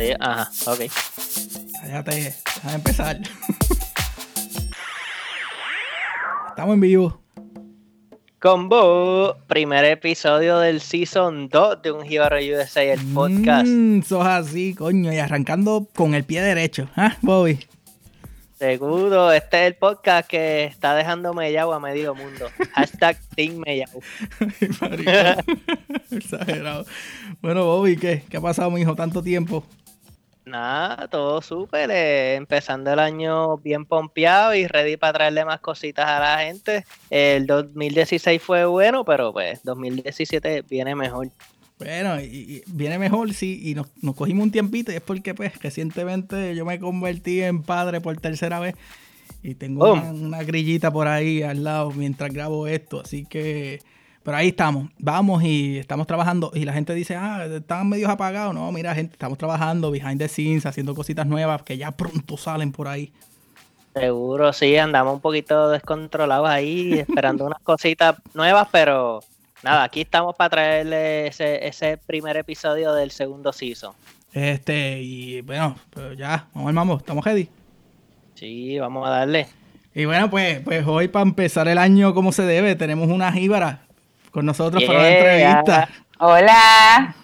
Adiós. Ajá, ok. Cállate, déjame empezar. Estamos en vivo. Combo, primer episodio del Season 2 de un Hero USA, el podcast. Mm, sos así, coño, y arrancando con el pie derecho. ¿Ah, Bobby? Seguro, este es el podcast que está dejando mellao a medio mundo. Hashtag Team Mellao. Exagerado. Bueno, Bobby, ¿qué? ¿Qué ha pasado, mijo? Tanto tiempo. Nada, todo súper. eh, empezando el año bien pompeado y ready para traerle más cositas a la gente. El 2016 fue bueno, pero pues 2017 viene mejor. Bueno, y, y viene mejor, sí, y nos, nos cogimos un tiempito, y es porque, pues, recientemente yo me convertí en padre por tercera vez, y tengo una grillita por ahí al lado mientras grabo esto, así que, pero ahí estamos, vamos y estamos trabajando, y la gente dice, ah, están medios apagados, no, mira, gente, estamos trabajando behind the scenes, haciendo cositas nuevas que ya pronto salen por ahí. Seguro, sí, andamos un poquito descontrolados ahí, esperando unas cositas nuevas, pero nada, aquí estamos para traerle ese, ese primer episodio del segundo season. Este, y bueno, pues ya, vamos mambo, estamos ready. Sí, vamos a darle. Y bueno, pues, pues hoy para empezar el año como se debe, tenemos una jíbara con nosotros para la entrevista. Hola.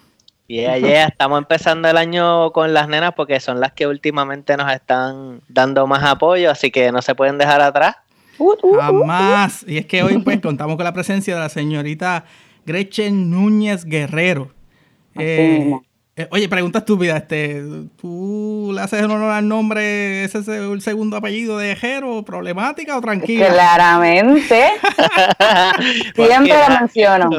Yeah, yeah, estamos empezando el año con las nenas porque son las que últimamente nos están dando más apoyo, así que no se pueden dejar atrás. Jamás. Y es que hoy pues contamos con la presencia de la señorita Gretchen Núñez Guerrero. Eh. Eh, oye, pregunta estúpida, este, ¿tú le haces honor al nombre, ese es el segundo apellido de Jero, problemática o tranquila? Claramente. Siempre lo menciono.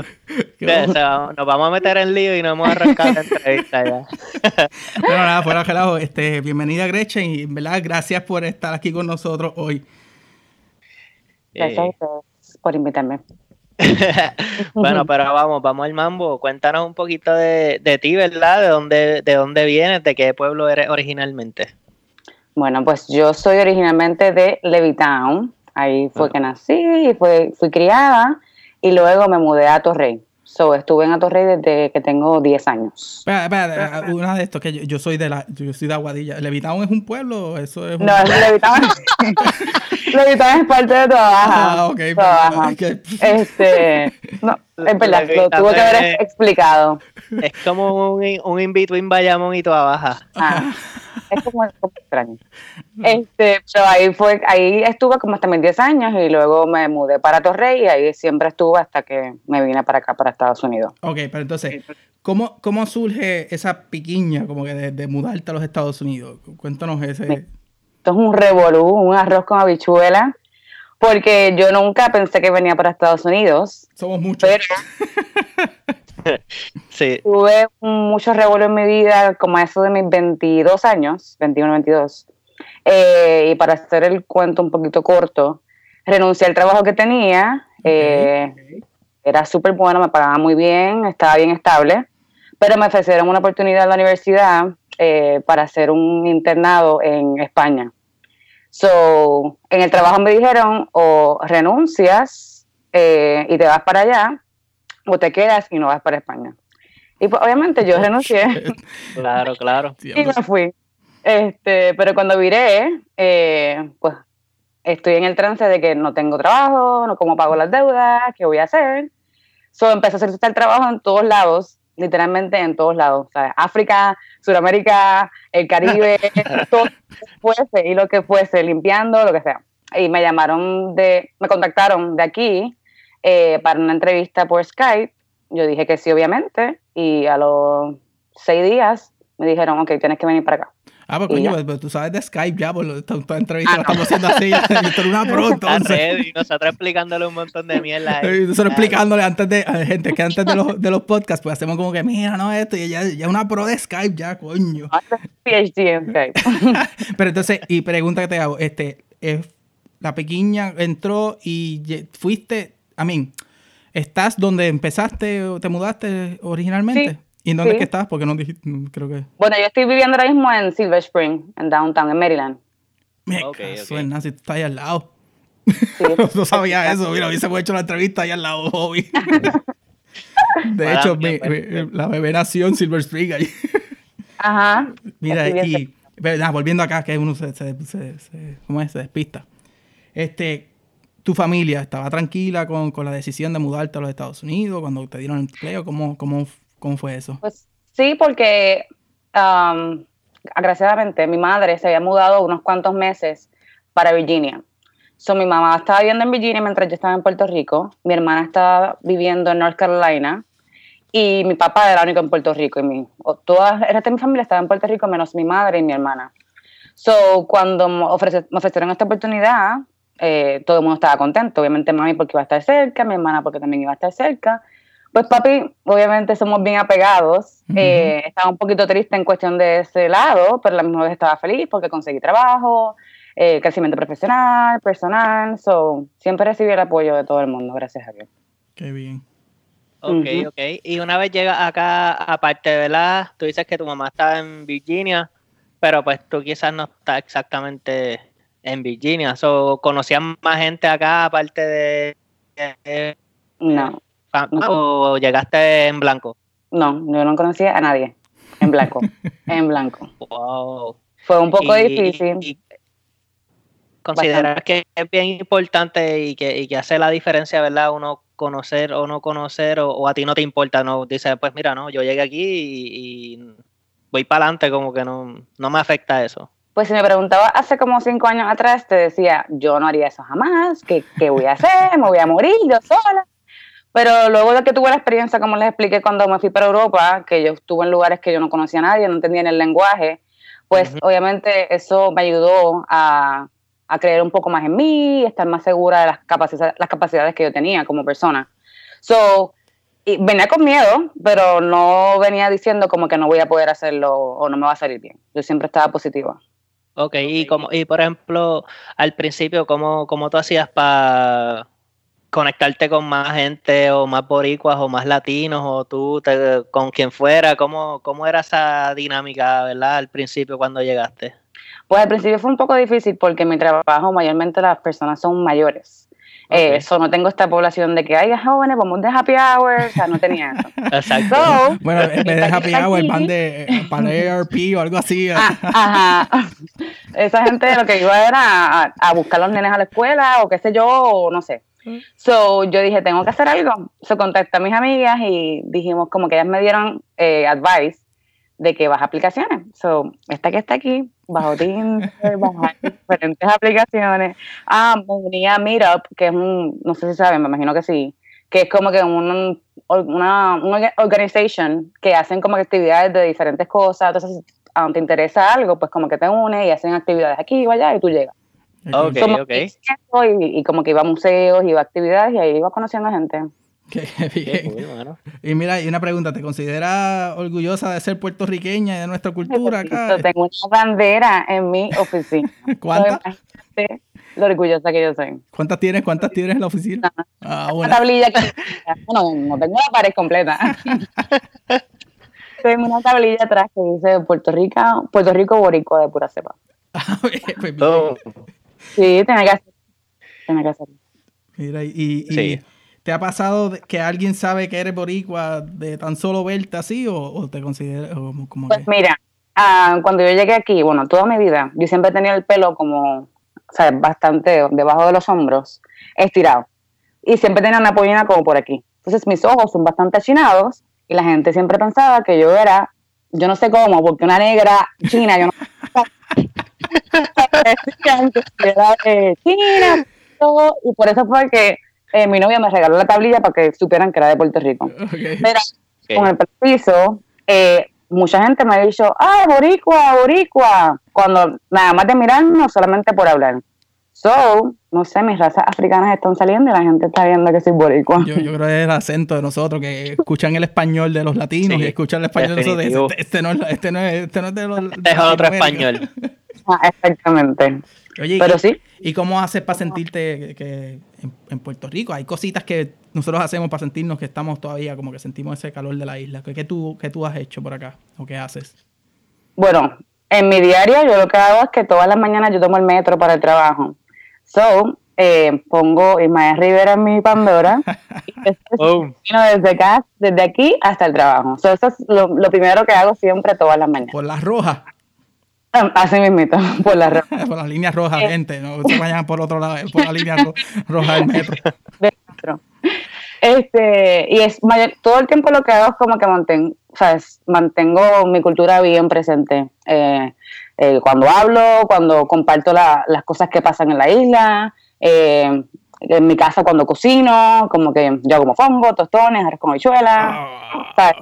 Vamos- nos vamos a meter en lío y no hemos arrancado la entrevista ya. Bueno, nada, fuera de relajo, este, bienvenida Gretchen y en verdad gracias por estar aquí con nosotros hoy. Gracias a Eh, por invitarme. bueno, pero vamos, vamos al mambo. Cuéntanos un poquito de, de ti, ¿verdad? ¿De dónde, de dónde vienes? ¿De qué pueblo eres originalmente? Bueno, pues yo soy originalmente de Levittown. Ahí fue que nací y fue, fui criada. Y luego me mudé a Torrey. So, estuve en Atorrey desde que tengo 10 años. Espera, espera, una de estos que yo, yo soy de la, yo soy de Aguadilla. ¿Levitown es un pueblo? Eso es un- No, Levittown es parte de Toda Baja. Ah, ok, Toda pero- Baja. ok. Este, no, es verdad, lo tuve que haber es- explicado. Es como un, un in-between Bayamón y Toa Baja. Ah, es como, como extraño. Este, pero ahí fue, ahí estuve como hasta mis 10 años y luego me mudé para Torrey y ahí siempre estuve hasta que me vine para acá, para Estados Unidos. Ok, pero entonces, ¿cómo, cómo surge esa piquiña como que de, de mudarte a los Estados Unidos? Cuéntanos ese. Esto es un revolú, un arroz con habichuela, porque yo nunca pensé que venía para Estados Unidos, Somos muchos. pero Sí. tuve mucho revuelo en mi vida, como a eso de mis 22 años, 21, 22. Eh, y para hacer el cuento un poquito corto, renuncié al trabajo que tenía. eh, Era súper bueno, me pagaba muy bien, estaba bien estable, pero me ofrecieron una oportunidad en la universidad eh, para hacer un internado en España. So, en el trabajo me dijeron o renuncias eh, y te vas para allá, o te quedas y no vas para España. Y pues obviamente yo renuncié Claro, claro. y me fui. Este, pero cuando viré, eh, pues estoy en el trance de que no tengo trabajo, no cómo pago las deudas, qué voy a hacer. So, empecé a solicitar trabajo en todos lados, literalmente en todos lados. O sea, África, Sudamérica, el Caribe, todo lo que fuese y lo que fuese, limpiando, lo que sea. Y me llamaron de, me contactaron de aquí eh, para una entrevista por Skype. Yo dije que sí, obviamente, y a los seis días me dijeron, ok, tienes que venir para acá. Ah, pues coño, ya. pues, pues, tú sabes de Skype ya, por lo- esta, esta entrevista Ah, la no. estamos haciendo así. Una pro, entonces. ready, nosotros explicándole un montón de mierda. ahí. Nosotros explicándole antes de, gente que antes de los, de los podcasts, pues hacemos como que, mira, no, esto, y ya, ya una pro de Skype, ya, coño. PhD en Skype. Pero entonces, y pregunta que te hago, este, eh, la pequeña entró y fuiste, a mí, ¿estás donde empezaste o te mudaste originalmente? Sí, ¿Y en dónde es sí. que estás? Porque no dijiste, creo que... Bueno, yo estoy viviendo ahora mismo en Silver Spring, en Downtown, en Maryland. Me Ok, caso ok. en Nancy, tú estás ahí al lado. Sí. no sabía eso, mira, hubiésemos hecho la entrevista ahí al lado, Bobby. De hecho, mi, mi, la bebé nació en Silver Spring ahí. Ajá. Mira, y volviendo acá, que uno se, se, se, se- ¿cómo es? se despista. Este, tu familia estaba tranquila con, con la decisión de mudarte a los Estados Unidos cuando te dieron empleo. ¿Cómo, cómo, cómo fue eso? Pues sí, porque um, agraciadamente mi madre se había mudado unos cuantos meses para Virginia. So, mi mamá estaba viviendo en Virginia mientras yo estaba en Puerto Rico. Mi hermana estaba viviendo en North Carolina. Y mi papá era el único en Puerto Rico. Y mi, toda el resto mi familia estaba en Puerto Rico, menos mi madre y mi hermana. So, cuando me, ofrece- ofrecieron esta oportunidad, eh, todo el mundo estaba contento. Obviamente, mami porque iba a estar cerca, mi hermana porque también iba a estar cerca. Pues papi, obviamente somos bien apegados. Eh, estaba un poquito triste en cuestión de ese lado, pero a la misma vez estaba feliz porque conseguí trabajo, eh, crecimiento profesional, personal. So, siempre recibí el apoyo de todo el mundo, gracias a Dios. Qué bien. Ok, Ujú. ok. Y una vez llegas acá, aparte de verdad, tú dices que tu mamá está en Virginia, pero pues tú quizás no estás exactamente en Virginia. So, ¿Conocías más gente acá aparte de... de- No. ¿O llegaste en blanco? no, yo no conocía a nadie. En blanco, en blanco. Wow. Fue un poco Y- difícil. y- ¿Consideras que es bien importante y que, y que hace la diferencia, verdad? Uno conocer o no conocer, o, o a ti no te importa, no dices, pues mira, no, yo llegué aquí y, y voy para adelante, como que no, no me afecta eso. Pues si me preguntaba hace como cinco años atrás, te decía, yo no haría eso jamás, ¿qué, qué voy a hacer? Me voy a morir yo sola. Pero luego de que tuve la experiencia, como les expliqué cuando me fui para Europa, que yo estuve en lugares que yo no conocía a nadie, no entendía ni el lenguaje, pues obviamente eso me ayudó a, a creer un poco más en mí, estar más segura de las, capacidades las capacidades que yo tenía como persona. So, y venía con miedo, pero no venía diciendo como que no voy a poder hacerlo o no me va a salir bien. Yo siempre estaba positiva. Ok, y como, y por ejemplo, al principio, ¿cómo, cómo tú hacías para conectarte con más gente o más boricuas o más latinos o tú te- con quien fuera? ¿Cómo, ¿Cómo era esa dinámica, verdad, al principio cuando llegaste? Pues al principio fue un poco difícil porque en mi trabajo mayormente las personas son mayores. Eh. Eso no tengo esta población de que hay jóvenes, vamos de happy hour, o sea, no tenía eso. Exacto. So, Bueno, en vez de Happy Aquí- Hour, van de eh, para ARP o algo así. ah, ajá. Esa gente lo que iba era a, a buscar a los nenes a la escuela o qué sé yo, o no sé. So, yo dije, tengo que hacer algo. So, contacté a mis amigas y dijimos como que ellas me dieron eh, advice de que baja aplicaciones. So, esta que está aquí, bajo Tinder, bajar diferentes aplicaciones. Ah, me uní a Meetup, que es un, no sé si saben, me imagino que sí, que es como que un, una, una organization que hacen como que actividades de diferentes cosas. Entonces, si te interesa algo, pues como que te unes y hacen actividades aquí o allá y tú llegas. Ok, Somos ok. y, y como que iba a museos, iba a actividades y ahí iba conociendo gente. Qué bien. Y mira, y una pregunta, ¿te consideras orgullosa de ser puertorriqueña y de nuestra cultura acá? Tengo una bandera en mi oficina. ¿Cuántas? Lo orgullosa que yo soy. ¿Cuántas tienes? ¿Cuántas tienes en la oficina? Ah, Una tablilla que... Bueno, no tengo la pared completa. tengo una tablilla atrás que dice Puerto Rico, Puerto Rico Boricua de pura cepa. Ah, bien, pues bien. Oh, Sí, tenía que hacer. Tenía que hacer. Mira, y, y- Sí. ¿te ha pasado que alguien sabe que eres boricua de tan solo verte así o, o te consideras como, como Pues que... mira, ah, cuando yo llegué aquí, bueno, toda mi vida, yo siempre tenía el pelo como, o sea, bastante debajo de los hombros, estirado. Y siempre tenía una pollina como por aquí. Entonces mis ojos son bastante achinados y la gente siempre pensaba que yo era, yo no sé cómo, porque una negra china, yo no decían que era de China, todo, y por eso fue que eh, mi novia me regaló la tablilla para que supieran que era de Puerto Rico. Ok. con el permiso, eh, mucha gente me ha dicho, ¡ay, boricua, boricua! Cuando nada más de mirarnos, solamente por hablar. So, no sé, mis razas africanas están saliendo y la gente está viendo que soy boricua. Yo, yo creo que es el acento de nosotros, que escuchan el español de los latinos Sí, y escuchan el español de nosotros. Este, este no es, este no es, este no es de los. Este es otro español. Ah, exactamente. Oye, Pero y, sí, ¿y cómo haces para sentirte que, que en, en Puerto Rico hay cositas que nosotros hacemos para sentirnos que estamos todavía como que sentimos ese calor de la isla? ¿Qué, qué tú, qué tú has hecho por acá? ¿O qué haces? bueno, en mi diario yo lo que hago es que todas las mañanas yo tomo el metro para el trabajo. So, eh, pongo Ismael Rivera en mi Pandora. y Oh. desde acá, desde aquí hasta el trabajo. So, eso es lo, lo primero que hago siempre todas las mañanas. Por las rojas. Ah, Así mismito, por la ro- por las líneas rojas, Eh. gente. No se vayan por otro lado, por la línea ro- roja del metro. del metro. Este, y es mayor- todo el tiempo lo que hago es como que mantengo, ¿sabes? mantengo mi cultura bien presente. Eh, eh, cuando hablo, cuando comparto la- las cosas que pasan en la isla, eh, en mi casa cuando cocino, como que yo hago fongo, tostones, arroz con habichuelas. Ah,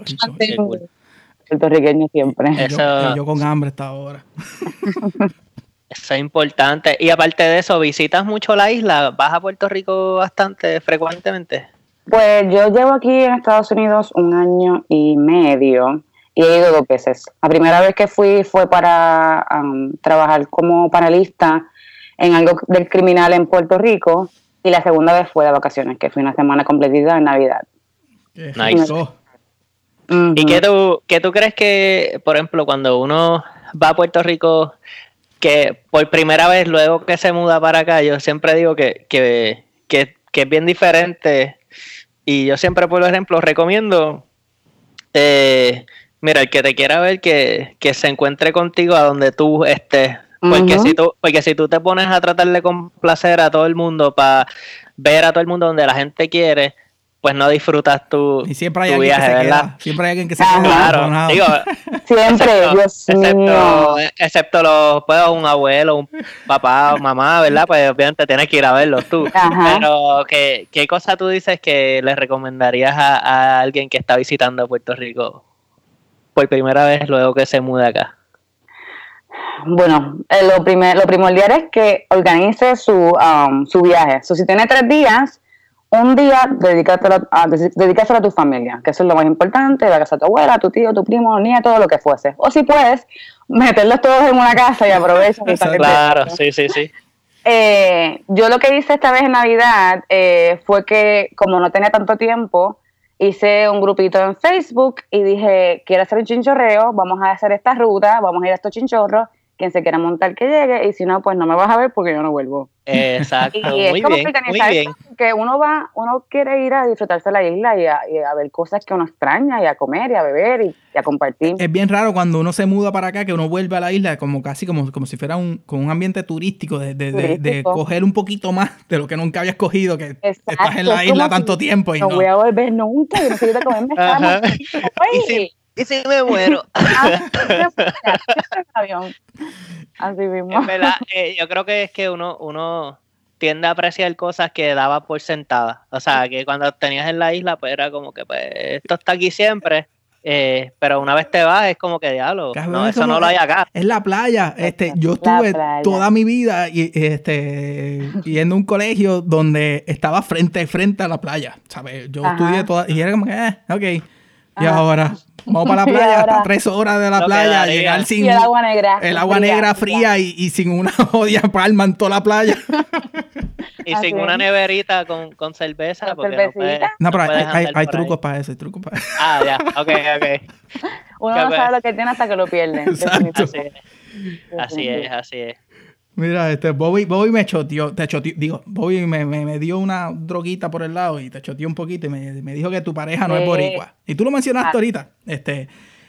puertorriqueño siempre. Eh, Yo, Eso- yo con hambre hasta ahora. Eso es importante. Y aparte de eso, ¿visitas mucho la isla? ¿Vas a Puerto Rico bastante frecuentemente? Pues yo llevo aquí en Estados Unidos un año y medio y he ido dos veces. La primera vez que fui fue para um, trabajar como panelista en algo del criminal en Puerto Rico y la segunda vez fue de vacaciones, que fue una semana completita en Navidad. Nice. ¿Y qué tú, qué tú crees que, por ejemplo, cuando uno va a Puerto Rico, que por primera vez luego que se muda para acá, yo siempre digo que, que, que, que es bien diferente. Y yo siempre, por ejemplo, recomiendo, eh, mira, el que te quiera ver, que, que se encuentre contigo a donde tú estés. Porque, si tú, porque si tú te pones a tratar de complacer a todo el mundo para ver a todo el mundo donde la gente quiere, pues no disfrutas tu, Y siempre hay tu alguien viaje, que se ¿verdad? queda. Siempre hay alguien que se queda. Claro, digo, Siempre, Dios excepto, mío. excepto los, pues, un abuelo, un papá o mamá, ¿verdad? Pues obviamente tienes que ir a verlos tú. Ajá. Pero, ¿qué, ¿qué cosa tú dices que le recomendarías a, a alguien que está visitando Puerto Rico por primera vez luego que se muda acá? Bueno, eh, lo, primer, lo primordial es que organice su, um, su viaje. So, si tiene tres días, un día dedícatelo a, a tu familia, que eso es lo más importante, la casa de tu abuela, tu tío, tu primo, nieto, lo que fuese. O si puedes, meterlos todos en una casa y aprovecha. Claro, sí, sí, sí. Eh, yo lo que hice esta vez en Navidad eh, fue que, como no tenía tanto tiempo, hice un grupito en Facebook y dije, quiero hacer un chinchorreo, vamos a hacer esta ruta, vamos a ir a estos chinchorros, quien se quiera montar que llegue, y si no, pues no me vas a ver porque yo no vuelvo. Exacto, Y es muy como bien, muy bien. Que uno va, uno quiere ir a disfrutarse de la isla y a, y a ver cosas que uno extraña, y a comer, y a beber, y, y a compartir. Es bien raro cuando uno se muda para acá que uno vuelve a la isla como casi como, como si fuera un, con un ambiente turístico, de, de, de- de Turístico. coger un poquito más de lo que nunca habías cogido, que Exacto, estás en la es isla tanto si tiempo y no no. voy a volver nunca, yo necesito comerme esta ¿Y si, y si me muero? avión. Así mismo. Es verdad, eh, yo creo que es que uno, uno tiende a apreciar cosas que daba por sentadas. O sea, que cuando tenías en la isla, pues era como que, pues, esto está aquí siempre. eh, pero una vez te vas, es como que diablo. Cabrón, No, es eso no lo hay acá. Es la playa. Este, yo estuve playa. toda mi vida y, este, yendo a un colegio donde estaba frente frente a la playa. ¿sabes? Yo Ajá. estudié toda y era como que, eh, ok. Y Ajá. ahora, vamos para la playa, hasta tres horas de la playa, llegar sin Y el agua negra. el agua fría, negra fría y, y sin una jodida palma en toda la playa. Y Así sin es. una neverita con, con cerveza. Con porque no pero no hay, trucos para eso, hay trucos para eso. Ah, ya, ok, ok. Uno no bueno. sabe lo que tiene hasta que lo pierde. Exacto. Así es, así es, así es. Mira, este, Bobby, Bobby me choteó, te choteó, digo, Bobby me, me, me dio una droguita por el lado y te choteó un poquito y me, me dijo que tu pareja no es Sí. boricua. Y tú lo mencionaste Ah. ahorita. Este,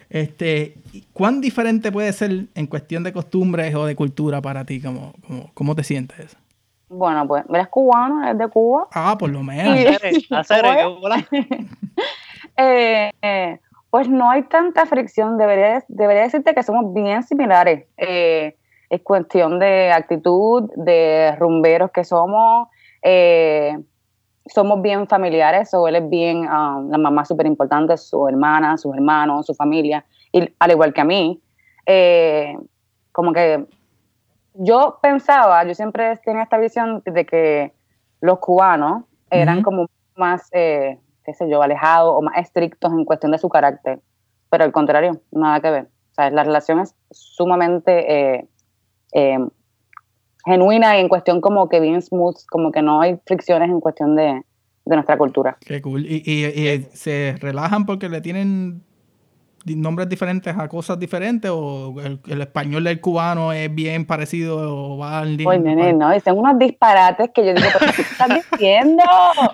este, ¿cuán diferente puede ser en cuestión de costumbres o de cultura para ti? ¿Cómo, cómo, cómo te sientes? Bueno, pues, eres cubano, eres de Cuba. Ah, por lo menos. Sí. Hacer, hacer, ¿Cómo es? qué bola. Eh, eh, pues no hay tanta fricción. Debería, debería decirte que somos bien similares. Eh, es cuestión de actitud, de rumberos que somos. eh, somos bien familiares, o él es bien, um, la mamá súper importante, su hermana, sus hermanos, su familia, y al igual que a mí. eh, como que yo pensaba, yo siempre tenía esta visión de que los cubanos eran como más, eh, qué sé yo, alejados o más estrictos en cuestión de su carácter. Pero al contrario, nada que ver. O sea, la relación es sumamente eh, eh, genuina y en cuestión como que bien smooth, como que no hay fricciones en cuestión de, de nuestra cultura. Qué cool. Y, y- y se relajan porque le tienen nombres diferentes a cosas diferentes o el, español del cubano es bien parecido o va al Pues nene, no, dicen unos disparates que yo digo, qué estás diciendo?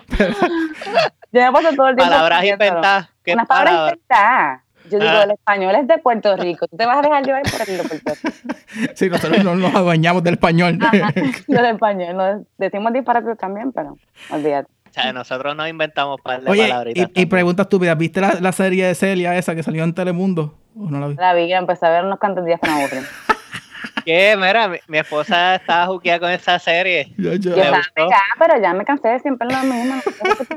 yo me paso todo el tiempo Palabras inventadas. Unas palabras inventadas. Yo digo, ah. el español es de Puerto Rico. ¿Tú te vas a dejar llevar por el de Puerto Rico? Sí, nosotros no nos adueñamos del español. Ajá, del español. decimos disparates también, pero olvídate. O sea, nosotros no inventamos par de Oye, Y, y preguntas estúpidas, ¿viste la, la, serie de Celia esa que salió en Telemundo? ¿O no la, vi? la vi, empecé a ver unos cuantos días con aburrí. ¿Qué? Mira, mi, esposa estaba juqueada con esa serie. Yo, yo, ya, pero ya me cansé de siempre lo mismo.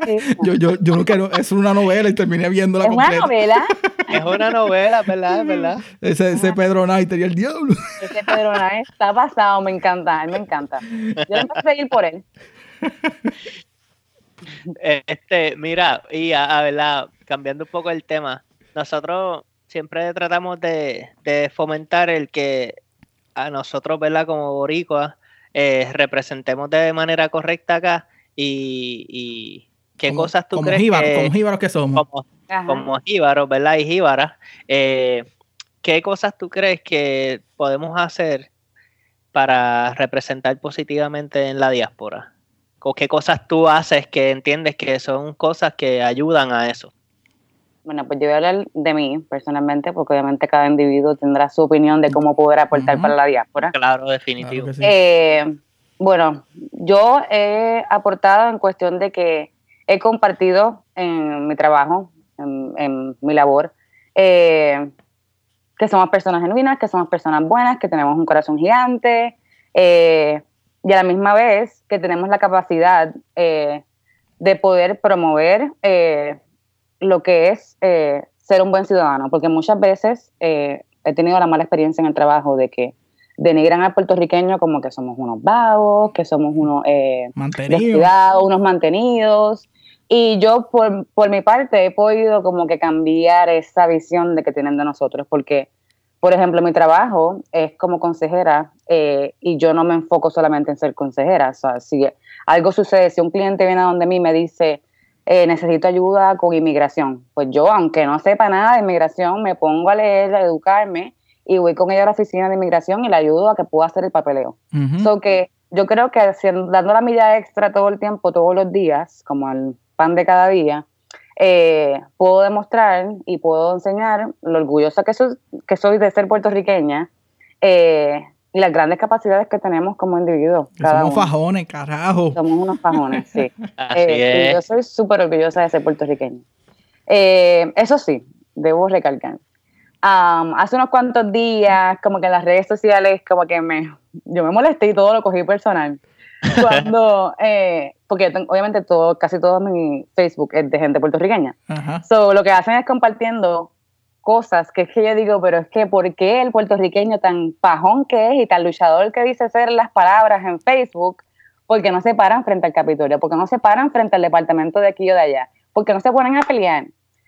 yo, yo, yo no quiero, es una novela y terminé viendo la ¿Es una novela? es una novela, ¿verdad? ¿verdad? Ese, ese Pedro Knight tenía el diablo. Ese Pedro Knight está pasado, me encanta, me encanta. Yo empecé a seguir por él. Este, mira, y a, verdad, cambiando un poco el tema, nosotros siempre tratamos de, fomentar el que a nosotros, ¿verdad? Como boricuas, eh, representemos de manera correcta acá y, qué cosas tú crees que, como jíbaros que somos. Como, jíbaros, ¿verdad? Y jíbaras. Eh, ¿Qué cosas tú crees que podemos hacer para representar positivamente en la diáspora? o qué cosas tú haces que entiendes que son cosas que ayudan a eso? Bueno, pues yo voy a hablar de mí personalmente, porque obviamente cada individuo tendrá su opinión de cómo poder aportar para la diáspora. Claro, definitivo. Eh, bueno, yo he aportado en cuestión de que he compartido en mi trabajo, en, mi labor, eh, que somos personas genuinas, que somos personas buenas, que tenemos un corazón gigante, eh, y a la misma vez que tenemos la capacidad eh, de poder promover eh, lo que es eh, ser un buen ciudadano, porque muchas veces he tenido la mala experiencia en el trabajo de que denigran al puertorriqueño como que somos unos vagos, que somos unos mantenidos. unos mantenidos. Y yo, por, por mi parte, he podido como que cambiar esa visión de que tienen de nosotros, porque por ejemplo, mi trabajo es como consejera eh, y yo no me enfoco solamente en ser consejera. O sea, si algo sucede, si un cliente viene a donde mí y me dice, eh, necesito ayuda con inmigración, pues yo, aunque no sepa nada de inmigración, me pongo a leer, a educarme y voy con ella a la oficina de inmigración y le ayudo a que pueda hacer el papeleo. Uh que yo creo que dando la milla extra todo el tiempo, todos los días, como el pan de cada día, eh, puedo demostrar y puedo enseñar lo orgullosa que soy, que soy de ser puertorriqueña eh, y las grandes capacidades que tenemos como individuos. somos fajones, carajo. Somos unos fajones, sí. Eh, yo soy súper orgullosa de ser puertorriqueña. eso sí, debo recalcar. hace unos cuantos días, como que en las redes sociales, como que me, yo me molesté y todo lo cogí personal. Cuando, eh, porque obviamente todo, casi todo mi Facebook es de gente puertorriqueña. So, lo que hacen es compartiendo cosas que es que yo digo, pero es que ¿por qué el puertorriqueño tan pajón que es y tan luchador que dice ser las palabras en Facebook? Porque no se paran frente al Capitolio, porque no se paran frente al departamento de aquí o de allá, porque no se ponen a pelear.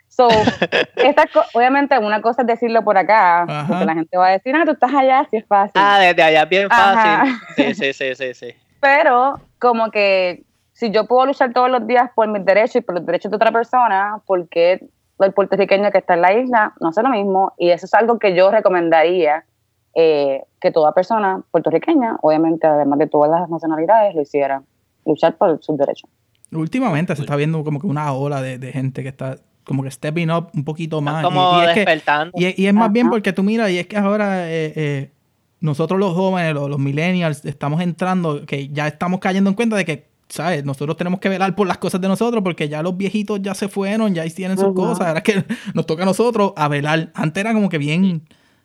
So, esta obviamente una cosa es decirlo por acá, porque la gente va a decir, ah, tú estás allá, sí es fácil. Ah, desde allá es bien fácil. Sí, sí, sí, sí, sí. Pero como que si yo puedo luchar todos los días por mis derechos y por los derechos de otra persona, ¿por qué el puertorriqueño que está en la isla no hace lo mismo? Y eso es algo que yo recomendaría eh, que toda persona puertorriqueña, obviamente además de todas las nacionalidades, lo hiciera, luchar por sus derechos. Últimamente se está viendo como que una ola de, gente que está como que stepping up un poquito más. Como y, y despertando. y, es más bien porque tú miras, y es que ahora eh, eh, nosotros los jóvenes, los, millennials, estamos entrando, que ya estamos cayendo en cuenta de que, ¿sabes? Nosotros tenemos que velar por las cosas de nosotros porque ya los viejitos ya se fueron, ya tienen sus cosas. Ahora es que nos toca a nosotros a velar. Antes era como que bien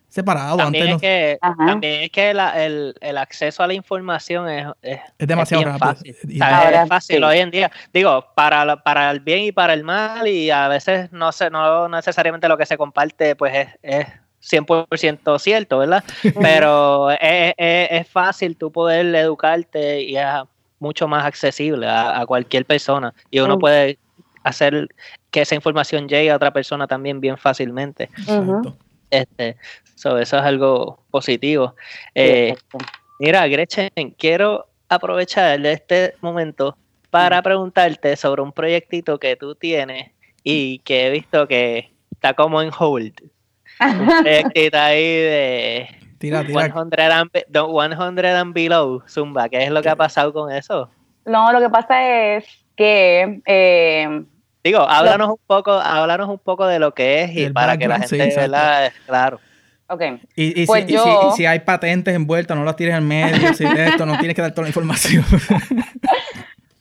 separado. También, es, que, también es que el, el, acceso a la información es, es, demasiado rápido. Fácil. es fácil hoy en día. Digo, para, para el bien y para el mal, y a veces no, sé, no necesariamente lo que se comparte pues es, es 100% cierto, ¿verdad? Pero es, fácil tú poder educarte y es mucho más accesible a, cualquier persona y uno puede hacer que esa información llegue a otra persona también bien fácilmente. Este, eso es algo positivo. Eh, mira, Gretchen, quiero aprovechar de este momento para preguntarte sobre un proyectito que tú tienes y que he visto que está como en hold. un proyectito ahí de Tira, tira. 100 and, be- the 100 and below, Zumba. ¿Qué es lo que ha pasado con eso? No, lo que pasa es que eh, Digo, háblanos un poco, háblanos un poco de lo que es y para que la sí, gente, exacto. ¿verdad? Claro. ok, Y, y Pues si, y si- yo- y si hay patentes envueltas, no las tires en medio. si esto, no tienes que dar toda la información.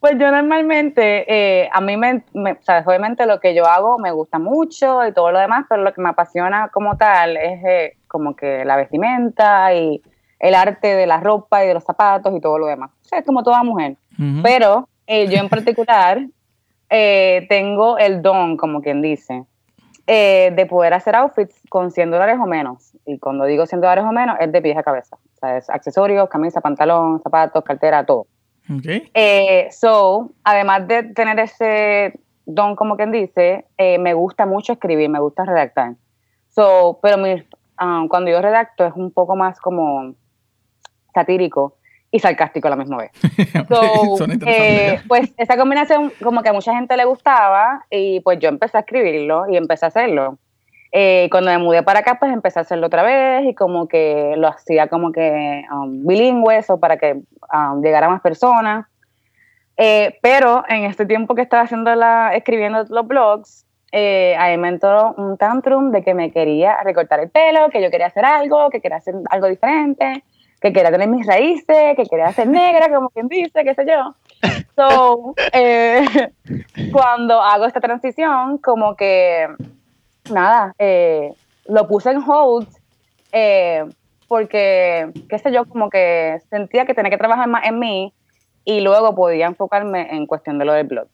Pues yo normalmente, eh, a mí me, me- sabes, obviamente lo que yo hago me gusta mucho y todo lo demás, pero lo que me apasiona como tal es eh, como que la vestimenta y el arte de la ropa y de los zapatos y todo lo demás. O sea, es como toda mujer. Pero eh, yo en particular eh, tengo el don, como quien dice, eh, de poder hacer outfits con 100 dólares o menos. Y cuando digo 100 dólares o menos, es de pies a cabeza. O sea, es accesorios, camisa, pantalón, zapatos, cartera, todo. Ok. Eh, so, además de tener ese don, como quien dice, eh, me gusta mucho escribir, me gusta redactar. So, pero mi- ah, cuando yo redacto es un poco más como satírico y sarcástico a la misma vez. So, Son eh, pues esa combinación como que a mucha gente le gustaba y pues yo empecé a escribirlo y empecé a hacerlo. Eh, cuando me mudé para acá, pues empecé a hacerlo otra vez y como que lo hacía como que um, bilingüe o para que um, llegara a más personas. Eh, pero en este tiempo que estaba haciendo la, escribiendo los blogs, eh, ahí me entró un tantrum de que me quería recortar el pelo, que yo quería hacer algo, que quería hacer algo diferente, que quería tener mis raíces, que quería ser negra, como quien dice, qué sé yo. So, eh, cuando hago esta transición, como que, nada, eh, lo puse en hold eh, porque, qué sé yo, como que sentía que tenía que trabajar más en mí y luego podía enfocarme en cuestión de lo del blog.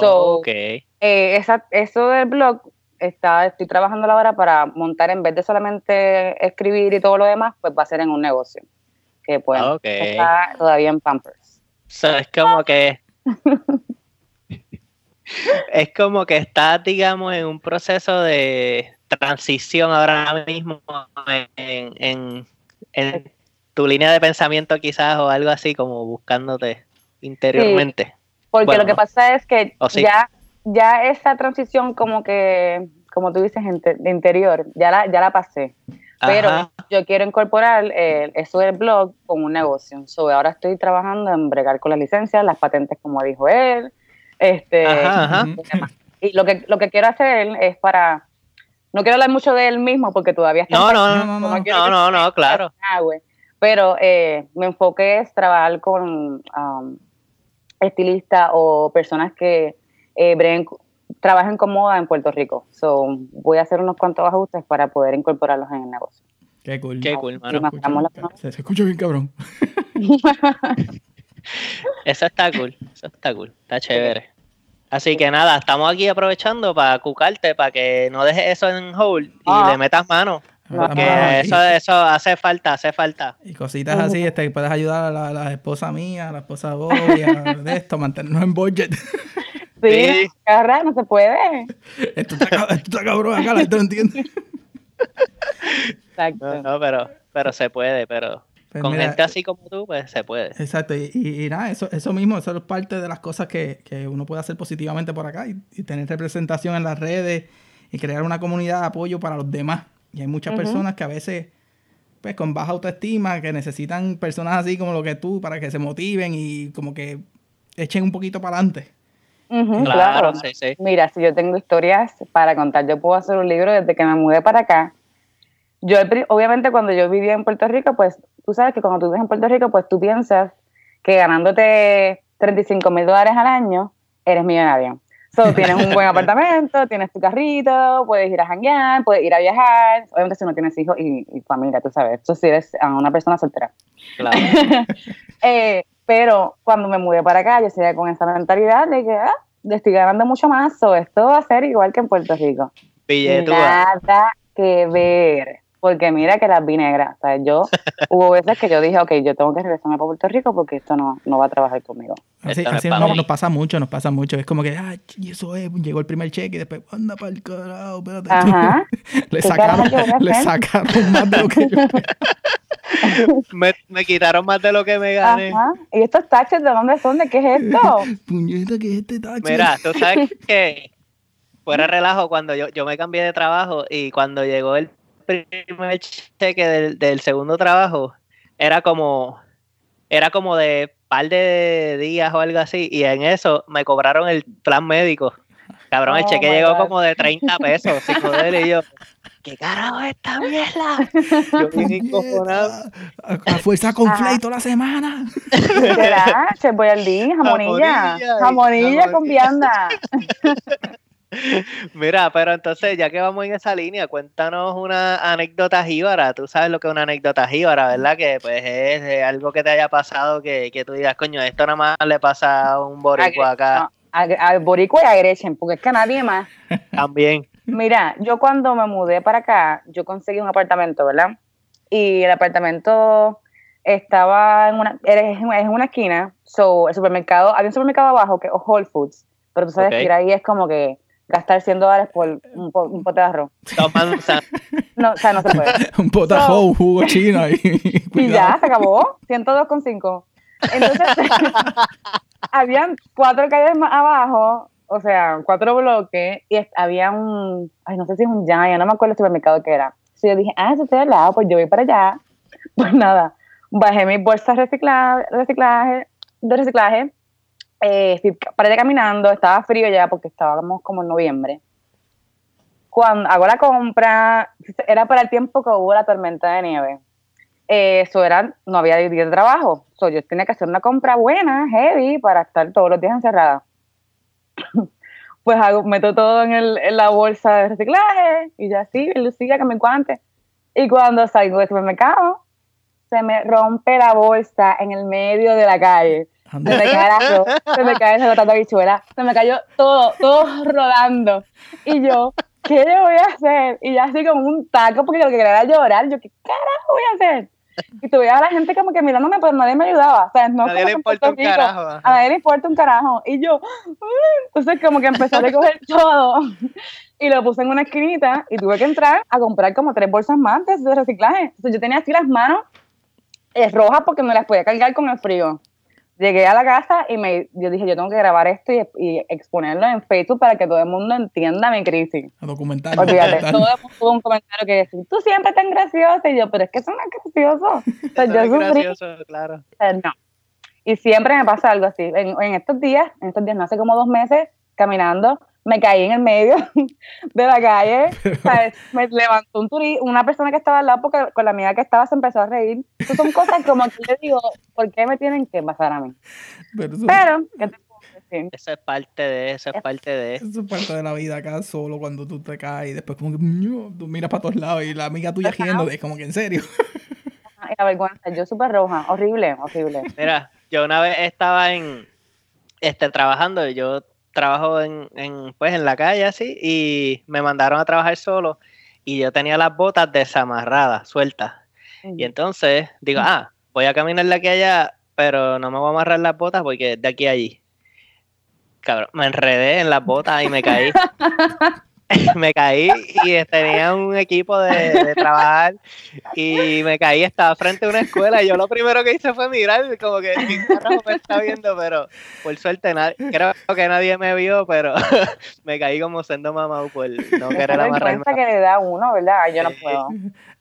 So, ok. Eh, esa, eso del blog, está, estoy trabajando ahora para montar, en vez de solamente escribir y todo lo demás, pues va a ser en un negocio. Que pues Ok. está todavía en Pampers. So, es como que. es como que estás, digamos, en un proceso de transición ahora mismo en, en, en tu línea de pensamiento, quizás, o algo así, como buscándote interiormente. Porque Bueno, lo que pasa es que sí. ya, ya esa transición como que, como tú dices, de interior, ya la, ya la pasé. Pero Ajá. yo quiero incorporar eh, eso del blog con un negocio. So, ahora estoy trabajando en bregar con las licencias, las patentes, como dijo él. Este, Ajá. Y lo que, lo que quiero hacer es para. No quiero hablar mucho de él mismo porque todavía está. No, en no, no, no, no, no, se no, claro. Pero eh, mi enfoque es trabajar con um, estilistas o personas que eh, breguen- trabajen con moda en Puerto Rico. So, voy a hacer unos cuantos ajustes para poder incorporarlos en el negocio. Qué cool. Qué cool, mano. Escucha bien, se, se escucha bien, cabrón. Eso está cool, eso está cool, está chévere. Así que nada, estamos aquí aprovechando para cucarte, para que no dejes eso en hold y Ah. le metas mano. No, Porque y, eso, eso hace falta, hace falta. y cositas así, este, puedes ayudar a la, la esposa mía, a la esposa de Bobby, a- de esto, mantenernos en budget. Sí, Sí. agarrar, no se puede. esto, está, cab- esto está cabrón acá, la gente no entiende. Exacto. No, no, pero, pero se puede, pero Pues con mira, gente así como tú, pues se puede. Exacto, y, y- y nada, eso, eso mismo, eso es parte de las cosas que, que uno puede hacer positivamente por acá y, y tener representación en las redes y crear una comunidad de apoyo para los demás. Y hay muchas personas que a veces, pues con baja autoestima, que necesitan personas así como lo que tú para que se motiven y como que echen un poquito para adelante. Claro, claro. sí, sí. Mira, si yo tengo historias para contar, yo puedo hacer un libro desde que me mudé para acá. Yo, obviamente, cuando yo vivía en Puerto Rico, pues tú sabes que cuando tú vives en Puerto Rico, pues tú piensas que ganándote 35 mil dólares al año, eres millonario. So, tienes un buen apartamento, tienes tu carrito, puedes ir a janguear, puedes ir a viajar. Obviamente, si no tienes hijos y, y familia, tú sabes. Eso si eres una persona soltera. Claro. Eh, pero cuando me mudé para acá, yo seguía con esa mentalidad de que ah, estoy ganando mucho más, o esto va a ser igual que en Puerto Rico. Nada que ver. Porque mira que las vi negras. O sea, yo, hubo veces que yo dije, ok, yo tengo que regresarme para Puerto Rico porque esto no, no va a trabajar conmigo. Así, no nos, pasa mucho, nos pasa mucho. Es como que, ay, y eso es, llegó el primer cheque y después, anda para el carajo, espérate. Ajá. le, ¿Qué sacaron, a le sacaron más de lo que yo. Me, me quitaron más de lo que me gané. Ajá. ¿Y estos taches de dónde son? ¿De qué es esto? Puñeta, que es este tacho. Mira, tú sabes que fuera relajo, cuando yo, yo me cambié de trabajo y cuando llegó el primer cheque del, del segundo trabajo, era como, era como de par de días o algo así, y en eso me cobraron el plan médico. Cabrón, el Oh, cheque my llegó God. como de 30 pesos, sin joder, y yo, ¿qué carajo es esta mierda? Yo vine encojonado. A, a fuerza con flay toda la semana. ¿Será? Chef Boyardee, jamonilla. Jamonilla y- Jamonilla con jamonilla. vianda. Mira, pero entonces, ya que vamos en esa línea, cuéntanos una anécdota jíbara. Tú sabes lo que es una anécdota jíbara, ¿verdad? Que pues es eh, algo que te haya pasado que, que tú digas, coño, esto nada más le pasa a un boricua acá No, Al boricua y a Gretchen, porque es que a nadie más. también. Mira, yo cuando me mudé para acá, yo conseguí un apartamento, ¿verdad? Y el apartamento estaba en una, era en una- esquina, so, el supermercado, había un supermercado abajo que es Whole Foods, pero tú sabes que ir ahí es como que gastar 100 dólares por un, po- un pote de arroz. Toman, o sea, No, o sea, no se puede. Un potajo, un jugo chino ahí. Y ya, se acabó. 102,5. Entonces, habían cuatro calles más abajo, o sea, cuatro bloques, y había un, ay, no sé si es un Giant, no me acuerdo el supermercado que era. Entonces yo dije, ah, eso está al lado, pues yo voy para allá. Pues nada, bajé mis bolsas recicla- reciclaje, de reciclaje, eh, allá caminando, estaba frío ya porque estábamos como en noviembre. Cuando hago la compra, era para el tiempo que hubo la tormenta de nieve eh, eso era, no había día de trabajo. So, yo tenía que hacer una compra buena, heavy, para estar todos los días encerrada. pues hago, meto todo en, el, en la bolsa de reciclaje y ya así, Lucía, que me cuante. Y cuando salgo del supermercado, se me rompe la bolsa en el medio de la calle. Se me cae el arroz, se me cae de habichuela, se me cayó todo, todo rodando. Y yo, ¿qué le voy a hacer? Y ya así como un taco, porque lo que quería era llorar. Yo, ¿qué carajo voy a hacer? Y tuve a la gente como que mirándome, pero nadie me ayudaba. O sea, no nadie le importa un carajo. A nadie le importa un carajo. Y yo, entonces como que empecé a recoger todo y lo puse en una esquinita y tuve que entrar a comprar como tres bolsas más de de reciclaje. Entonces yo tenía así las manos eh, rojas porque no las podía cargar con el frío. Llegué a la casa y me, yo dije, yo tengo que grabar esto y, y exponerlo en Facebook para que todo el mundo entienda mi crisis. A documentar. Olvídate, todo el mundo tuvo un comentario que decía, tú siempre tan graciosa. Y yo, pero es que eso no es gracioso. O sea, yo es sufrí gracioso, claro. o sea, no. Y siempre me pasa algo así. En, en estos días, en estos días, no hace como dos meses, caminando, me caí en el medio de la calle. ¿sabes? Me levantó un turi una persona que estaba al lado porque con la amiga que estaba se empezó a reír. Esas son cosas como que yo digo, ¿por qué me tienen que pasar a mí? Pero eso, Pero, ¿qué te puedo decir? Eso es parte de, eso es parte de. eso es parte de la vida acá solo cuando tú te caes y después como que tú miras para todos lados y la amiga tuya riendo es como que en serio. Ay, la vergüenza, yo súper roja, horrible, horrible. Mira, yo una vez estaba en, este, trabajando, yo trabajo en, en, pues, en la calle así, y me mandaron a trabajar solo, y yo tenía las botas desamarradas, sueltas. Y entonces digo, ah, voy a caminar de aquí a allá, pero no me voy a amarrar las botas porque es de aquí a allí. Cabrón, me enredé en las botas y me caí. me caí y tenía un equipo de, de trabajar y me caí, estaba frente a una escuela y yo lo primero que hice fue mirar, como que ¿quién carajo me está viendo? Pero por suerte nadie, creo que nadie me vio, pero me caí como siendo mamá por no querer amarrarme. vergüenza que le da uno, ¿verdad? Yo no puedo.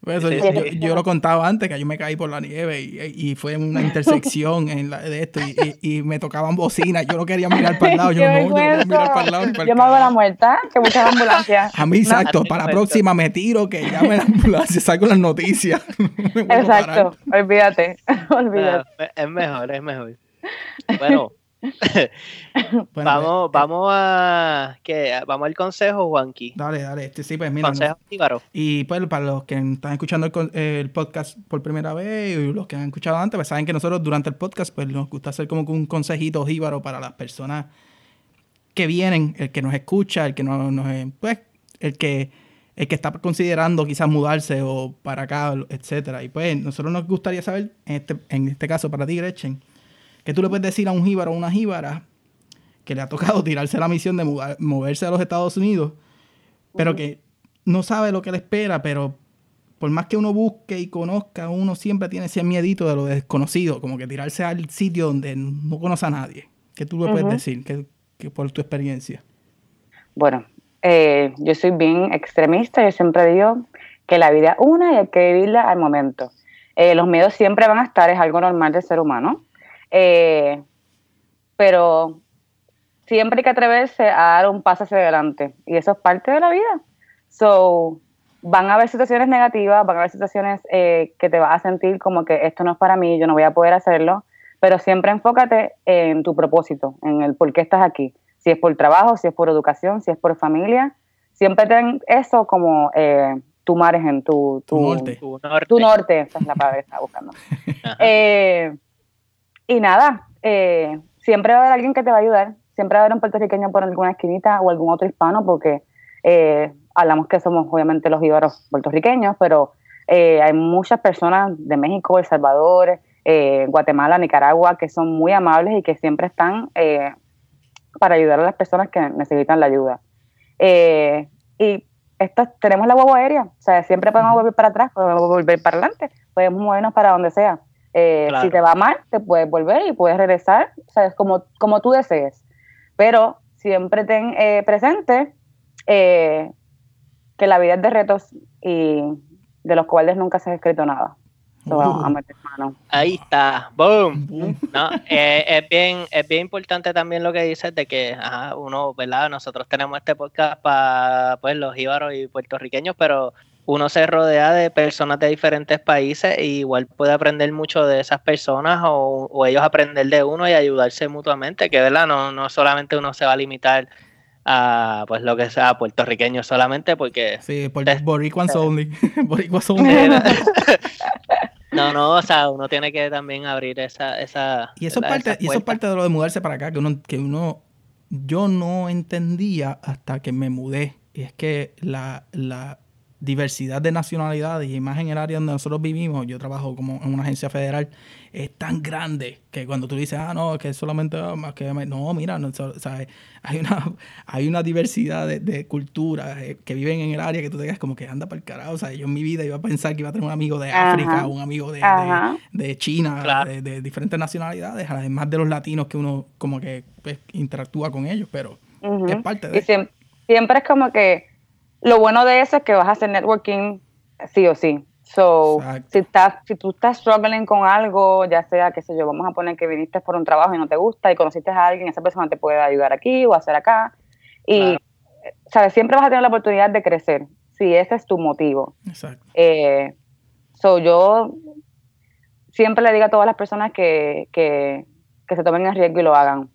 Pues eso, Sí, yo, sí. yo- yo lo contaba antes, que yo me caí por la nieve y, y fue en una intersección en la, de esto y, y- y me tocaban bocinas. Yo no quería mirar para el lado. Yo ¡Qué no, yo no voy a vergüenza! mirar para el lado. para el Yo me hago la muerta, que muchas ambulancias. A mí, exacto, para la próxima me tiro, que llame la ambulancia, salgo las noticias. Exacto, olvídate, olvídate. Ah, es mejor, es mejor. Bueno, Bueno, vamos, eh, vamos a ¿qué? vamos al consejo, Juanqui. Dale, dale. Este, sí, pues mira. no- Consejo Íbaro. Y pues para los que están escuchando el, podcast por primera vez y los que han escuchado antes, pues saben que nosotros durante el podcast pues nos gusta hacer como que un consejito jíbaro para las personas que vienen, el que nos escucha, el que no nos, eh, pues, el que el que está considerando quizás mudarse o para acá, etcétera. Y pues nosotros nos gustaría saber, en este, en este caso para ti, Gretchen, que tú le puedes decir a un jíbaro o una jíbara que le ha tocado tirarse la misión de moverse a los Estados Unidos, pero que no sabe lo que le espera, pero por más que uno busque y conozca, uno siempre tiene ese miedito de lo desconocido, como que tirarse al sitio donde no conoce a nadie. ¿Qué tú le puedes decir que, que por tu experiencia? Bueno, eh, yo soy bien extremista, yo siempre digo que la vida es una y hay que vivirla al momento. Eh, los miedos siempre van a estar, es algo normal del ser humano, eh, pero siempre hay que atreverse a dar un paso hacia adelante y eso es parte de la vida. So, van a haber situaciones negativas, van a haber situaciones que te vas a sentir como que esto no es para mí, yo no voy a poder hacerlo, pero siempre enfócate en tu propósito, en el por qué estás aquí. Si es por trabajo, si es por educación, si es por familia, siempre ten eso como eh, tu margen, tu, tu, norte. Tu norte. esa es la palabra que estaba buscando. Eh, y nada, eh, siempre va a haber alguien que te va a ayudar, siempre va a haber un puertorriqueño por alguna esquinita o algún otro hispano, porque hablamos que somos obviamente los íbaros puertorriqueños, pero hay muchas personas de México, El Salvador, eh, Guatemala, Nicaragua, que son muy amables y que siempre están eh, para ayudar a las personas que necesitan la ayuda. Eh, y tenemos la guagua aérea, o sea, siempre podemos volver para atrás, podemos volver para adelante, podemos movernos para donde sea. Si te va mal, te puedes volver y puedes regresar, o sea, es como, como tú desees. Pero siempre ten presente que la vida es de retos y de los cuales nunca se ha escrito nada. Ahí está, boom. No, eh, es bien, es bien importante también lo que dices de que uno, ¿verdad? Nosotros tenemos este podcast para pues los íbaros y puertorriqueños, pero uno se rodea de personas de diferentes países y igual puede aprender mucho de esas personas o, ellos aprender de uno y ayudarse mutuamente, que verdad, no, no solamente uno se va a limitar a pues lo que sea puertorriqueño solamente porque sí por, boricuans only. Boricuans only. No, no, o sea, uno tiene que también abrir esa... esa y eso, es parte, y eso es parte de lo de mudarse para acá, que uno, que uno... Yo no entendía hasta que me mudé. Y es que la, la diversidad de nacionalidades y más en el área donde nosotros vivimos, yo trabajo como en una agencia federal, es tan grande que cuando tú dices, ah, no, que solamente más que... No, mira, no, o sea, hay, una, hay una diversidad de, culturas eh, que viven en el área que tú te como que anda para el carajo. O sea, yo en mi vida iba a pensar que iba a tener un amigo de África, un amigo de, de, China, de, diferentes nacionalidades, además de los latinos que uno como que pues, interactúa con ellos, pero es parte de... siempre, siempre es como que lo bueno de eso es que vas a hacer networking sí o sí. So, si, estás, si tú estás struggling con algo, ya sea, qué sé yo, vamos a poner que viniste por un trabajo y no te gusta y conociste a alguien, esa persona te puede ayudar aquí o hacer acá. Y, ¿sabes? Siempre vas a tener la oportunidad de crecer, si ese es tu motivo. Exacto. Eh, so, yo siempre le digo a todas las personas que, que, que se tomen el riesgo y lo hagan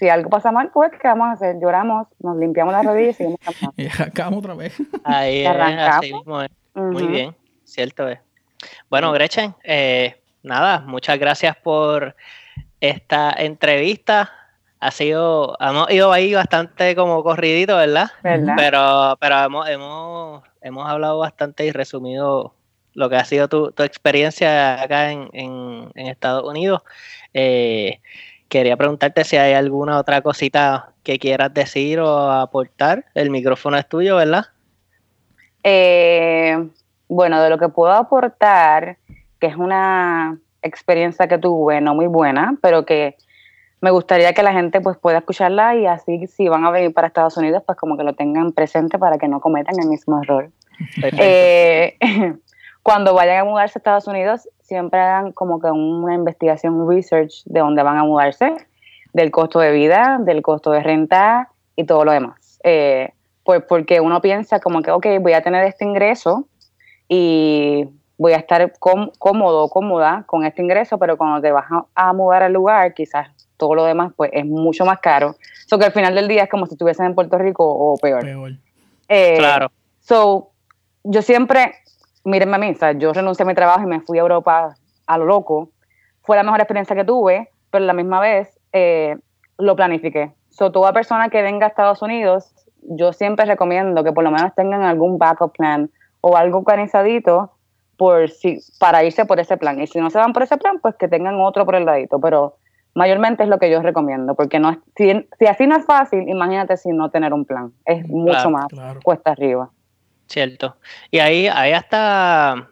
si algo pasa mal, pues, ¿qué vamos a hacer? Lloramos, nos limpiamos las rodillas y seguimos caminando. y arrancamos otra vez. Ahí así mismo Muy bien, cierto es. Bueno, Gretchen, eh, nada, muchas gracias por esta entrevista. Ha sido, hemos ido ahí bastante como corridito, ¿verdad? Pero, pero hemos, hemos, hemos hablado bastante y resumido lo que ha sido tu, tu experiencia acá en, en, en Estados Unidos. Eh, quería preguntarte si hay alguna otra cosita que quieras decir o aportar. El micrófono es tuyo, ¿verdad? Eh, bueno, de lo que puedo aportar, que es una experiencia que tuve, no muy buena, pero que me gustaría que la gente pues pueda escucharla y así si van a venir para Estados Unidos, pues como que lo tengan presente para que no cometan el mismo error. Eh, cuando vayan a mudarse a Estados Unidos, siempre hagan como que una investigación, un research de dónde van a mudarse, del costo de vida, del costo de renta y todo lo demás. Eh, pues porque uno piensa como que, ok, voy a tener este ingreso y voy a estar cómodo o cómoda con este ingreso, pero cuando te vas a, mudar al lugar, quizás todo lo demás pues es mucho más caro. So que al final del día es como si estuviesen en Puerto Rico o peor. Eh, claro. So, yo siempre mírenme a mí, o sea, yo renuncié a mi trabajo y me fui a Europa a lo loco. Fue la mejor experiencia que tuve, pero a la misma vez eh, lo planifiqué. So, toda persona que venga a Estados Unidos, yo siempre recomiendo que por lo menos tengan algún backup plan o algo organizadito por si, para irse por ese plan. Y si no se van por ese plan, pues que tengan otro por el ladito. Pero mayormente es lo que yo recomiendo, porque no si, si así no es fácil, imagínate si no tener un plan. Es mucho más cuesta arriba. Cierto. Y ahí, ahí hasta,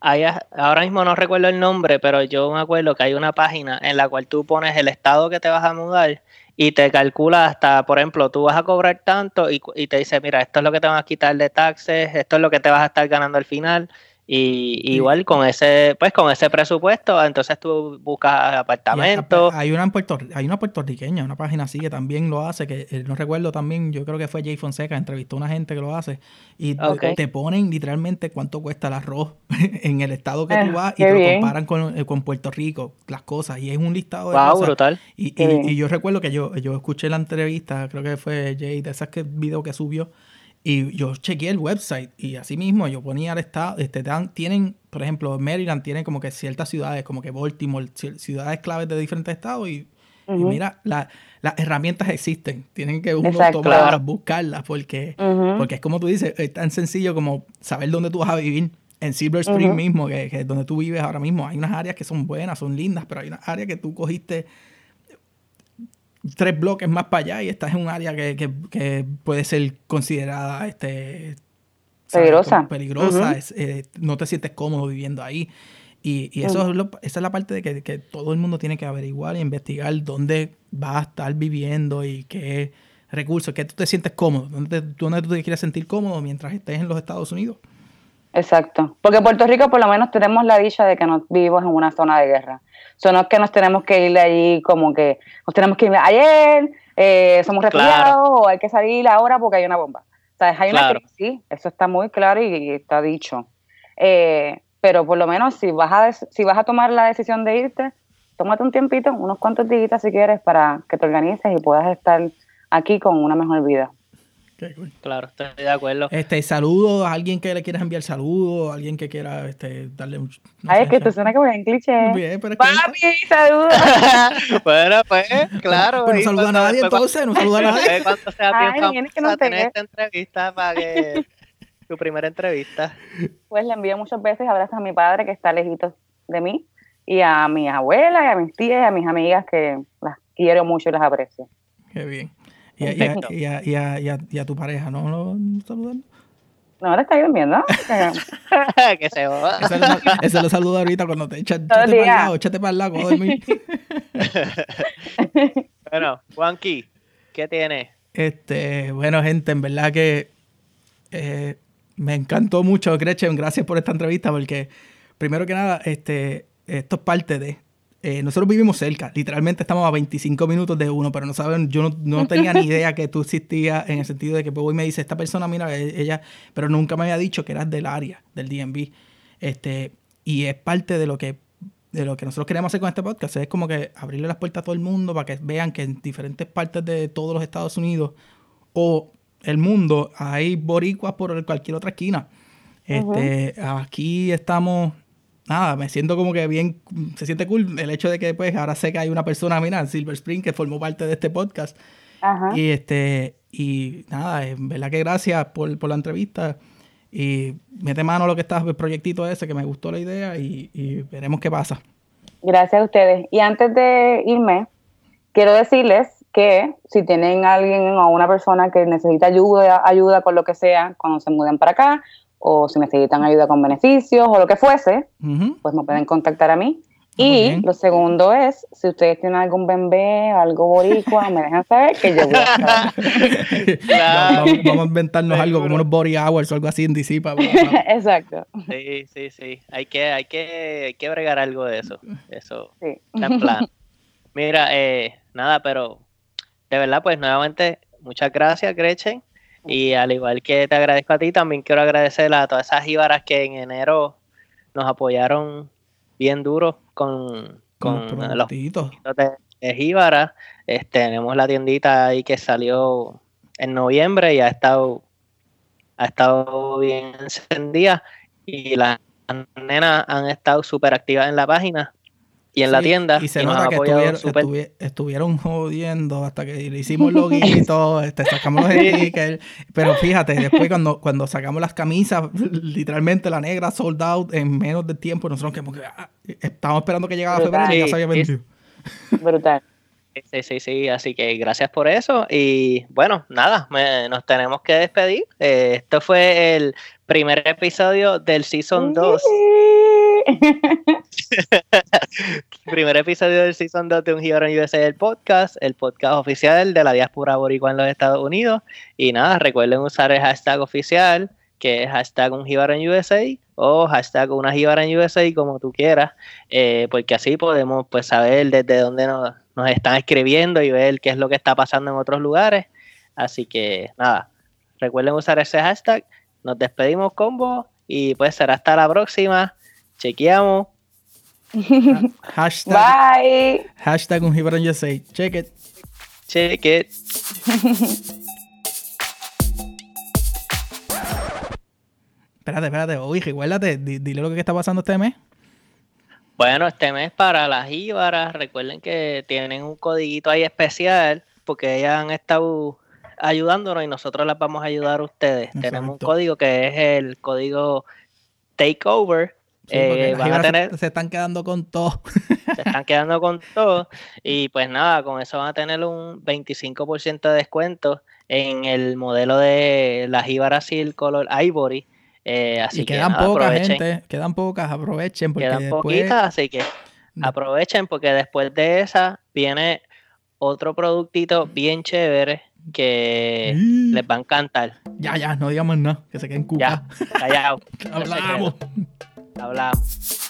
ahí, ahora mismo no recuerdo el nombre, pero yo me acuerdo que hay una página en la cual tú pones el estado que te vas a mudar y te calcula hasta, por ejemplo, tú vas a cobrar tanto y, te dice, mira, esto es lo que te van a quitar de taxes, esto es lo que te vas a estar ganando al final. Y igual con ese, pues con ese presupuesto, entonces tú buscas apartamentos. Hay una, Puerto, hay una puertorriqueña, una página así que también lo hace, que eh, no recuerdo también, yo creo que fue Jay Fonseca, entrevistó a una gente que lo hace, y te, ponen literalmente cuánto cuesta el arroz en el estado que tú ah, vas y te lo comparan con, eh, con, Puerto Rico, las cosas, y es un listado de wow, brutal. Y, y, yo recuerdo que yo, yo escuché la entrevista, creo que fue Jay, de esas que video que subió, y yo chequeé el website y así mismo yo ponía el estado, este, tienen, por ejemplo, Maryland tiene como que ciertas ciudades, como que Baltimore, ciudades claves de diferentes estados y, mira, las herramientas existen, tienen que uno tomar, buscarlas porque, porque es como tú dices, es tan sencillo como saber dónde tú vas a vivir. En Silver Spring mismo, que, que es donde tú vives ahora mismo, hay unas áreas que son buenas, son lindas, pero hay unas áreas que tú cogiste tres bloques más para allá y estás en un área que, puede ser considerada este, peligrosa. peligrosa eh, no te sientes cómodo viviendo ahí. Y, eso es esa es la parte de que, todo el mundo tiene que averiguar e investigar dónde vas a estar viviendo y qué recursos, que tú te sientes cómodo, dónde, dónde tú te quieres sentir cómodo mientras estés en los Estados Unidos. Exacto, porque Puerto Rico por lo menos tenemos la dicha de que no vivimos en una zona de guerra. Eso no es que nos tenemos que ir de allí como que nos tenemos que ir ayer, eh, somos refugiados o hay que salir ahora porque hay una bomba. O sea, hay una crisis, eso está muy claro y, está dicho. Eh, pero por lo menos si vas, a, si vas a tomar la decisión de irte, tómate un tiempito, unos cuantos días si quieres, para que te organices y puedas estar aquí con una mejor vida. Claro, estoy de acuerdo. Este, saludo a alguien que le quieras enviar saludos, a alguien que quiera este, darle un. Ay, es que esto suena como en cliché. Bien, pero Papi, saludos. bueno, pues, claro. Pero no saluda a nadie entonces, no saluda a nadie. ¿Cuánto sea tiempo Ay, que no tener esta entrevista para que. tu primera entrevista? Pues le envío muchas veces abrazos a mi padre que está lejito de mí, y a mi abuela, y a mis tías, y a mis amigas que las quiero mucho y las aprecio. Qué bien. Y a, y, a, y, a, y, a, tu pareja, ¿no lo saludan? No, ahora está durmiendo. que se va. Ese, lo saluda ahorita cuando te echan. Échate para el lado, échate para el lado, dormir. bueno, Juanqui, ¿qué tiene? Este, bueno, gente, en verdad que eh, me encantó mucho, Gretchen. Gracias por esta entrevista, porque primero que nada, este, esto es parte de eh, nosotros vivimos cerca, literalmente estamos a 25 minutos de uno, pero no saben, yo no, tenía ni idea que tú existías en el sentido de que pues, hoy me dice, esta persona, mira, e, ella, pero nunca me había dicho que eras del área, del DMV. Este, y es parte de lo que de lo que nosotros queremos hacer con este podcast, es como que abrirle las puertas a todo el mundo para que vean que en diferentes partes de todos los Estados Unidos o el mundo hay boricuas por cualquier otra esquina. Este, Aquí estamos nada, me siento como que bien, se siente cool el hecho de que pues ahora sé que hay una persona, mira, Silver Spring, que formó parte de este podcast. Ajá. Y este, y nada, en verdad que gracias por, por la entrevista. Y mete mano lo que está el proyectito ese, que me gustó la idea y, y veremos qué pasa. Gracias a ustedes. Y antes de irme, quiero decirles que si tienen alguien o una persona que necesita ayuda, ayuda con lo que sea, cuando se muden para acá, o si necesitan ayuda con beneficios o lo que fuese, pues me pueden contactar a mí. y lo segundo es, si ustedes tienen algún bebé, algo boricua, me dejan saber que yo voy a claro. vamos, a inventarnos algo como unos body hours o algo así en Disipa. Exacto. Sí, sí, sí. Hay que, hay que, hay que bregar algo de eso. Eso sí. en plan. Mira, eh, nada, pero de verdad, pues nuevamente, muchas gracias, Gretchen. Y al igual que te agradezco a ti, también quiero agradecer a todas esas jíbaras que en enero nos apoyaron bien duro con, con los de, de jíbaras. Este, tenemos la tiendita ahí que salió en noviembre y ha estado, ha estado bien encendida. Y las nenas han estado súper activas en la página y en la tienda. Y se nota que estuvieron, estuvieron, jodiendo hasta que le hicimos loguitos, este, sacamos los stickers. Pero fíjate, después cuando, cuando sacamos las camisas, literalmente la negra sold out en menos de tiempo, nosotros que ah, estábamos esperando que llegara febrero y ya se había vendido. Brutal. Sí, sí, sí, así que gracias por eso. Y bueno, nada, nos tenemos que despedir. Eh, esto fue el primer episodio del Season 2 Primer episodio del Season 2 de Un Giro en USA, el podcast, el podcast oficial de la diáspora boricua en los Estados Unidos. Y nada, recuerden usar el hashtag oficial, que es hashtag Un Giro en USA o hashtag Una Jíbara en USA, como tú quieras, eh, porque así podemos pues saber desde dónde nos, nos están escribiendo y ver qué es lo que está pasando en otros lugares. Así que nada, recuerden usar ese hashtag. Nos despedimos con vos y pues será hasta la próxima. Chequeamos. Hashtag, Bye. hashtag un Gibran USA. Check it. Check it. Espérate, espérate. Oye, recuérdate, di- dile lo que está pasando este mes. Bueno, este mes para las jíbaras, recuerden que tienen un codiguito ahí especial porque ellas han estado ayudándonos y nosotros las vamos a ayudar a ustedes. Tenemos un código que es el código Takeover. Sí, Eh, van a se- tener, se, están quedando con todo. se están quedando con todo y pues nada, con eso van a tener un 25% de descuento en el modelo de la jíbara Seal Color Ivory. Eh, así y que quedan nada, pocas, aprovechen. gente. Quedan pocas, aprovechen. Porque Quedan después, poquitas, así que aprovechen porque después de esa viene otro productito bien chévere que Mm. les va a encantar. Ya, ya, no digamos nada. Que se queden cucas. Ya, callado. Hablamos. Hablamos.